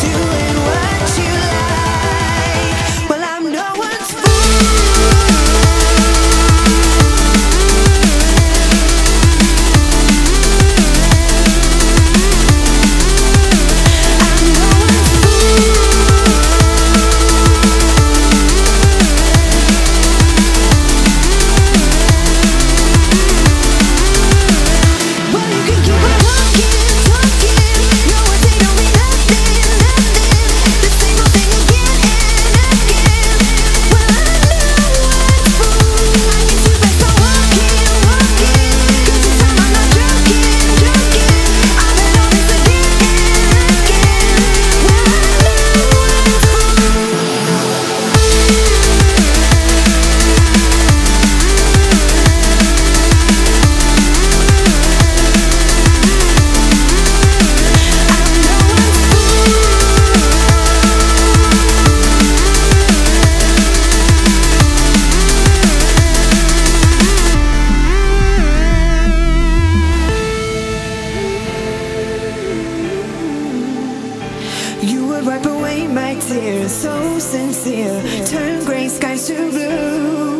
to my tears, so sincere. Turn gray skies to blue.